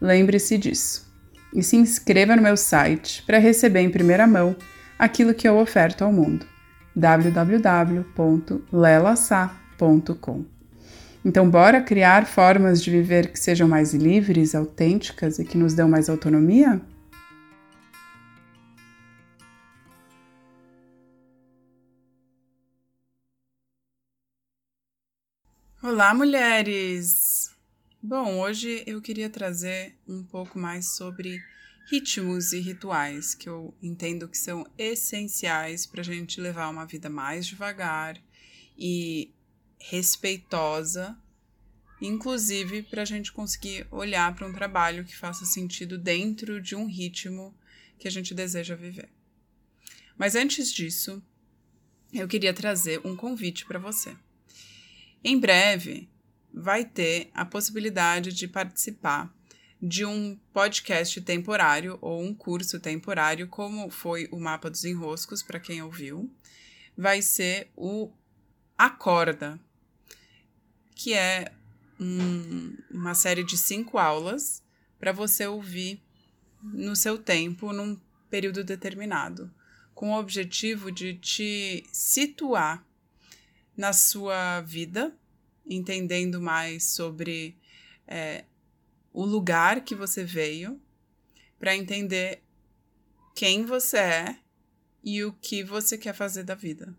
Lembre-se disso. E se inscreva no meu site para receber em primeira mão aquilo que eu oferto ao mundo. www.lelasa.com. Então, bora criar formas de viver que sejam mais livres, autênticas e que nos dão mais autonomia? Olá, mulheres! Bom, hoje eu queria trazer um pouco mais sobre ritmos e rituais que eu entendo que são essenciais para a gente levar uma vida mais devagar e respeitosa, inclusive para a gente conseguir olhar para um trabalho que faça sentido dentro de um ritmo que a gente deseja viver. Mas antes disso, eu queria trazer um convite para você. Em breve, vai ter a possibilidade de participar de um podcast temporário ou um curso temporário, como foi o Mapa dos Enroscos, para quem ouviu. Vai ser o Acorda, que é um, uma série de cinco aulas para você ouvir no seu tempo, num período determinado, com o objetivo de te situar na sua vida entendendo mais sobre é, o lugar que você veio, para entender quem você é e o que você quer fazer da vida.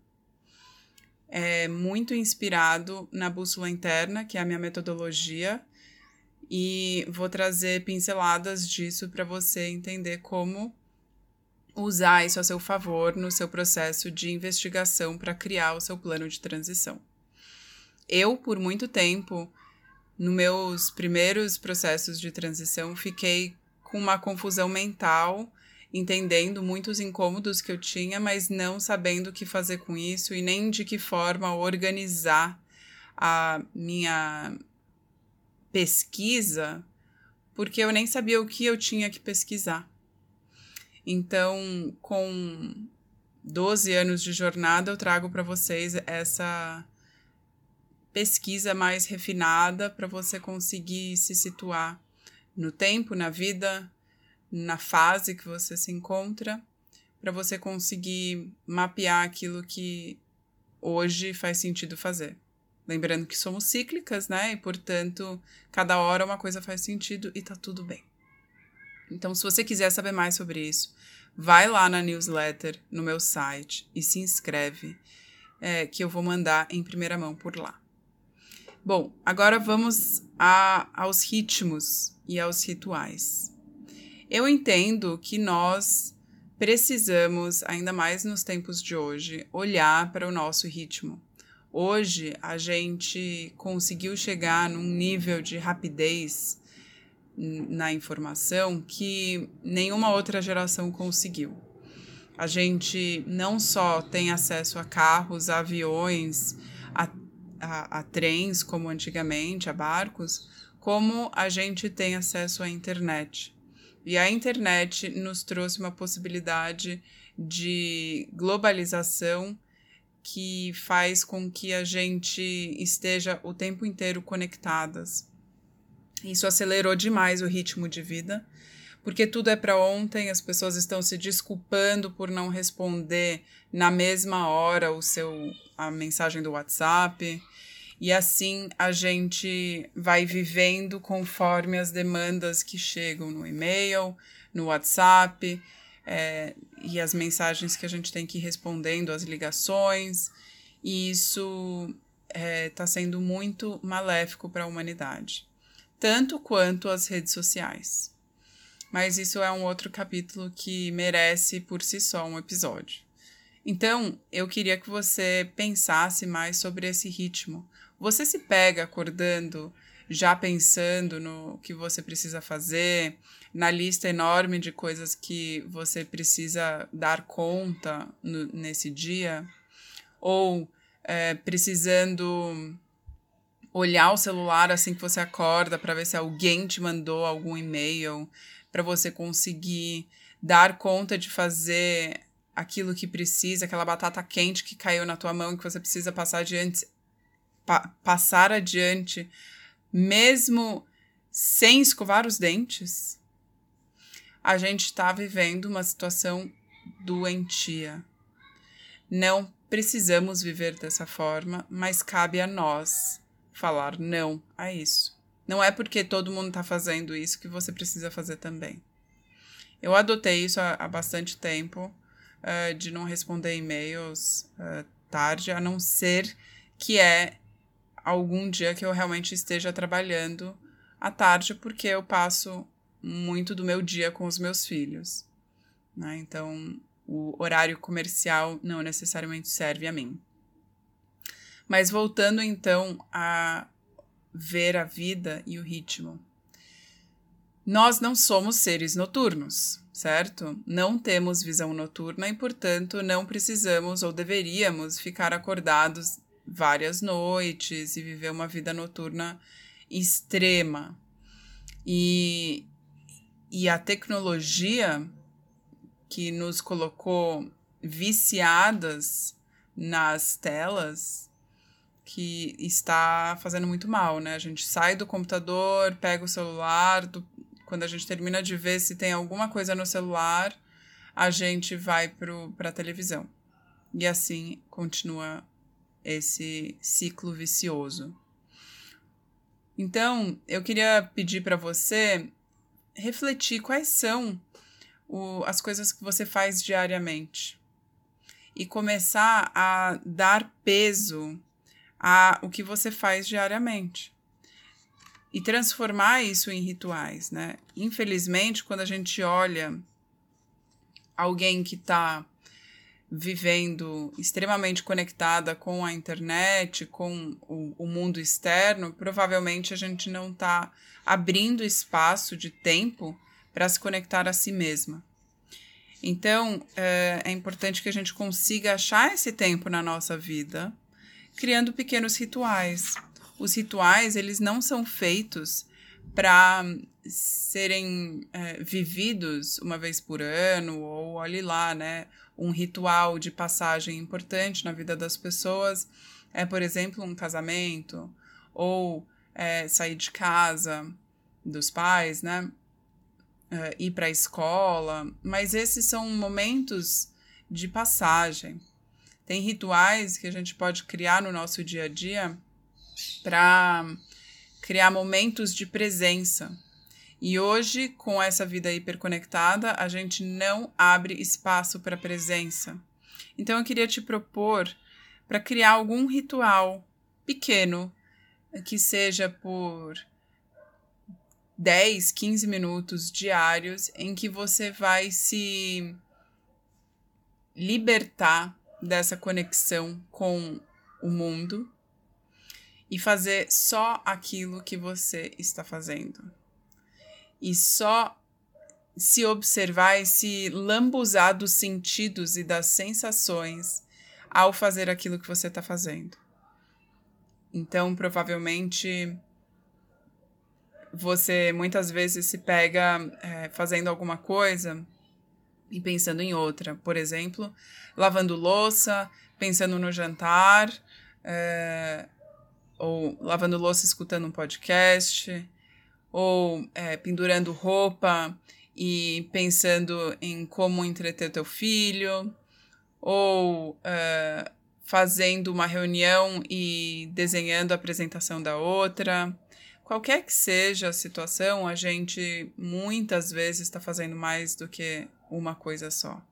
É muito inspirado na bússola interna, que é a minha metodologia, e vou trazer pinceladas disso para você entender como usar isso a seu favor no seu processo de investigação para criar o seu plano de transição eu, por muito tempo, nos meus primeiros processos de transição, fiquei com uma confusão mental, entendendo muitos incômodos que eu tinha, mas não sabendo o que fazer com isso e nem de que forma organizar a minha pesquisa, porque eu nem sabia o que eu tinha que pesquisar. Então, com 12 anos de jornada, eu trago para vocês essa pesquisa mais refinada para você conseguir se situar no tempo, na vida, na fase que você se encontra, para você conseguir mapear aquilo que hoje faz sentido fazer. Lembrando que somos cíclicas, né? E portanto, cada hora uma coisa faz sentido e tá tudo bem. Então, se você quiser saber mais sobre isso, vai lá na newsletter no meu site e se inscreve, é, que eu vou mandar em primeira mão por lá. Bom, agora vamos a, aos ritmos e aos rituais. Eu entendo que nós precisamos, ainda mais nos tempos de hoje, olhar para o nosso ritmo. Hoje a gente conseguiu chegar num nível de rapidez na informação que nenhuma outra geração conseguiu. A gente não só tem acesso a carros, a aviões, a a, a trens, como antigamente, a barcos, como a gente tem acesso à internet. E a internet nos trouxe uma possibilidade de globalização que faz com que a gente esteja o tempo inteiro conectadas. Isso acelerou demais o ritmo de vida, porque tudo é para ontem, as pessoas estão se desculpando por não responder na mesma hora o seu a mensagem do WhatsApp. E assim a gente vai vivendo conforme as demandas que chegam no e-mail, no WhatsApp, é, e as mensagens que a gente tem que ir respondendo, as ligações. E isso está é, tá sendo muito maléfico para a humanidade, tanto quanto as redes sociais. Mas isso é um outro capítulo que merece por si só um episódio. Então, eu queria que você pensasse mais sobre esse ritmo. Você se pega acordando já pensando no que você precisa fazer, na lista enorme de coisas que você precisa dar conta no, nesse dia, ou é, precisando olhar o celular assim que você acorda para ver se alguém te mandou algum e-mail, para você conseguir dar conta de fazer aquilo que precisa, aquela batata quente que caiu na tua mão e que você precisa passar adiante, pa passar adiante, mesmo sem escovar os dentes. A gente está vivendo uma situação doentia. Não precisamos viver dessa forma, mas cabe a nós falar não a isso. Não é porque todo mundo está fazendo isso que você precisa fazer também. Eu adotei isso há, há bastante tempo uh, de não responder e-mails uh, tarde, a não ser que é algum dia que eu realmente esteja trabalhando à tarde, porque eu passo muito do meu dia com os meus filhos. Né? Então, o horário comercial não necessariamente serve a mim. Mas voltando então a ver a vida e o ritmo. Nós não somos seres noturnos, certo? Não temos visão noturna e, portanto, não precisamos ou deveríamos ficar acordados várias noites e viver uma vida noturna extrema. E, e a tecnologia que nos colocou viciadas nas telas que está fazendo muito mal, né? A gente sai do computador, pega o celular, do, quando a gente termina de ver se tem alguma coisa no celular, a gente vai para a televisão. E assim continua esse ciclo vicioso. Então, eu queria pedir para você refletir quais são o, as coisas que você faz diariamente e começar a dar peso a o que você faz diariamente e transformar isso em rituais, né? Infelizmente, quando a gente olha alguém que está vivendo extremamente conectada com a internet, com o, o mundo externo, provavelmente a gente não está abrindo espaço de tempo para se conectar a si mesma. Então, é, é importante que a gente consiga achar esse tempo na nossa vida, criando pequenos rituais. Os rituais, eles não são feitos para serem é, vividos uma vez por ano, ou olhe lá, né? Um ritual de passagem importante na vida das pessoas é, por exemplo, um casamento, ou é, sair de casa dos pais, né? uh, ir para a escola, mas esses são momentos de passagem. Tem rituais que a gente pode criar no nosso dia a dia para criar momentos de presença. E hoje, com essa vida hiperconectada, a gente não abre espaço para presença. Então, eu queria te propor para criar algum ritual pequeno, que seja por 10, 15 minutos diários em que você vai se libertar dessa conexão com o mundo e fazer só aquilo que você está fazendo. E só se observar e se lambuzar dos sentidos e das sensações ao fazer aquilo que você está fazendo. Então, provavelmente você muitas vezes se pega é, fazendo alguma coisa e pensando em outra. Por exemplo, lavando louça, pensando no jantar, é, ou lavando louça escutando um podcast, ou é, pendurando roupa e pensando em como entreter teu filho, ou é, fazendo uma reunião e desenhando a apresentação da outra. Qualquer que seja a situação, a gente muitas vezes está fazendo mais do que uma coisa só.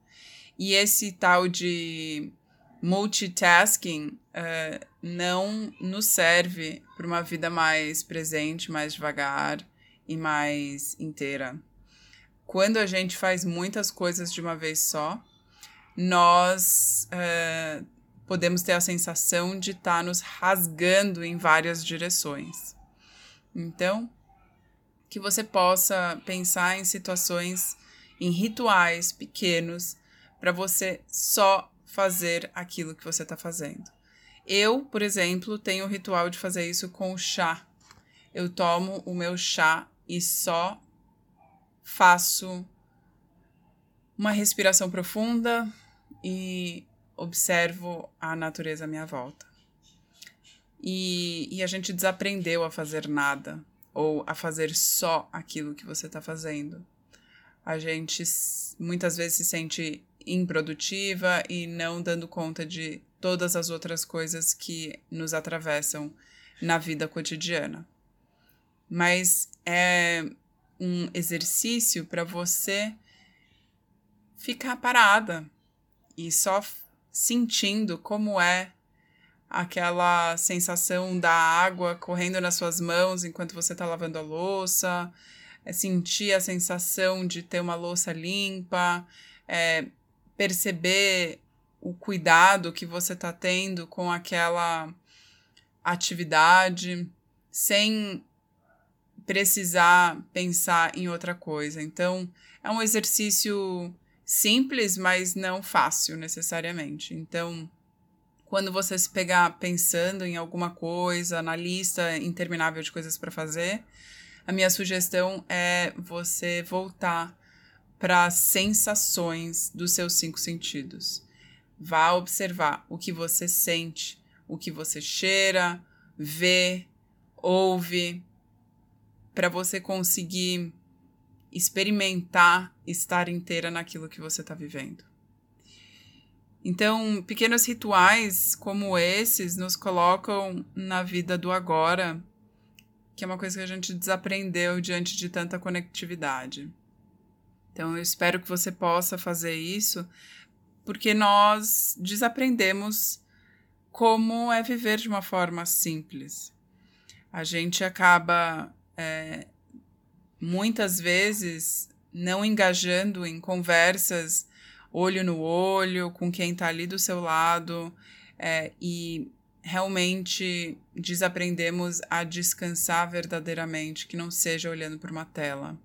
E esse tal de multitasking uh, não nos serve para uma vida mais presente, mais devagar e mais inteira. Quando a gente faz muitas coisas de uma vez só, nós uh, podemos ter a sensação de estar tá nos rasgando em várias direções. Então, que você possa pensar em situações, em rituais pequenos para você só fazer aquilo que você está fazendo. Eu, por exemplo, tenho o ritual de fazer isso com o chá. Eu tomo o meu chá e só faço uma respiração profunda e observo a natureza à minha volta. E, e a gente desaprendeu a fazer nada ou a fazer só aquilo que você está fazendo. A gente muitas vezes se sente improdutiva e não dando conta de todas as outras coisas que nos atravessam na vida cotidiana. Mas é um exercício para você ficar parada e só sentindo como é aquela sensação da água correndo nas suas mãos enquanto você está lavando a louça, é sentir a sensação de ter uma louça limpa, é, perceber o cuidado que você está tendo com aquela atividade, sem precisar pensar em outra coisa. Então, é um exercício simples, mas não fácil necessariamente. Então, quando você se pegar pensando em alguma coisa, na lista interminável de coisas para fazer, a minha sugestão é você voltar para sensações dos seus cinco sentidos. Vá observar o que você sente, o que você cheira, vê, ouve, para você conseguir experimentar estar inteira naquilo que você está vivendo. Então, pequenos rituais como esses nos colocam na vida do agora, que é uma coisa que a gente desaprendeu diante de tanta conectividade. Então, eu espero que você possa fazer isso, porque nós desaprendemos como é viver de uma forma simples. A gente acaba é, muitas vezes não engajando em conversas olho no olho com quem está ali do seu lado é, e realmente desaprendemos a descansar verdadeiramente, que não seja olhando para uma tela.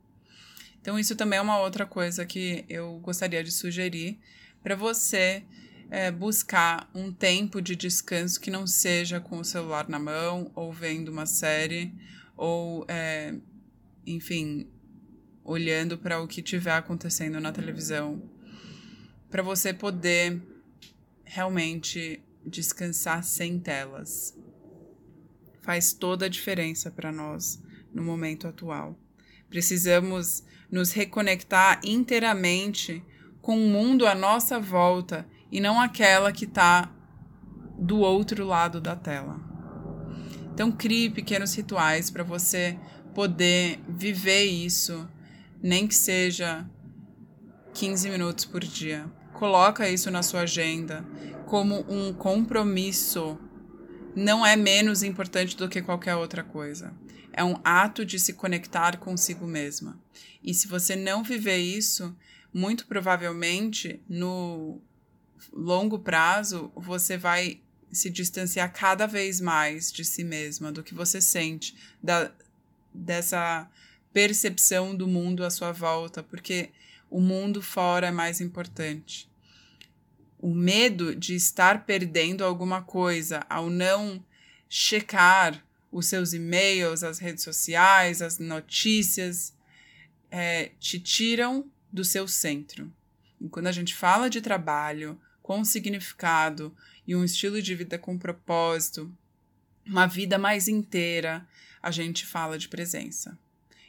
Então, isso também é uma outra coisa que eu gostaria de sugerir para você é, buscar um tempo de descanso que não seja com o celular na mão, ou vendo uma série, ou, é, enfim, olhando para o que estiver acontecendo na televisão, para você poder realmente descansar sem telas. Faz toda a diferença para nós no momento atual. Precisamos nos reconectar inteiramente com o mundo à nossa volta e não aquela que está do outro lado da tela. Então, crie pequenos rituais para você poder viver isso, nem que seja 15 minutos por dia. Coloca isso na sua agenda como um compromisso. Não é menos importante do que qualquer outra coisa. É um ato de se conectar consigo mesma. E se você não viver isso, muito provavelmente no longo prazo você vai se distanciar cada vez mais de si mesma, do que você sente, da, dessa percepção do mundo à sua volta, porque o mundo fora é mais importante. O medo de estar perdendo alguma coisa ao não checar os seus e-mails, as redes sociais, as notícias, é, te tiram do seu centro. E quando a gente fala de trabalho com significado e um estilo de vida com propósito, uma vida mais inteira, a gente fala de presença.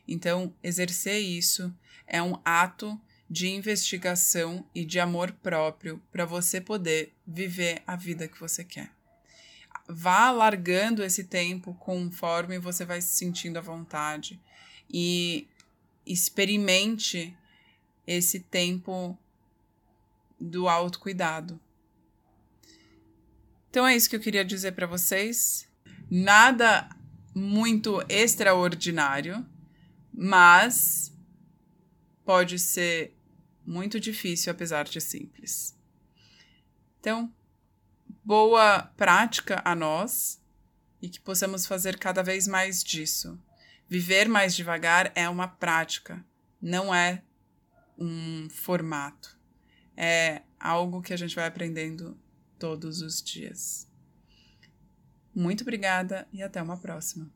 Então, exercer isso é um ato de investigação e de amor próprio para você poder viver a vida que você quer. Vá largando esse tempo conforme você vai se sentindo à vontade e experimente esse tempo do autocuidado. Então é isso que eu queria dizer para vocês. Nada muito extraordinário, mas pode ser muito difícil apesar de simples. Então, boa prática a nós e que possamos fazer cada vez mais disso. Viver mais devagar é uma prática, não é um formato. É algo que a gente vai aprendendo todos os dias. Muito obrigada e até uma próxima.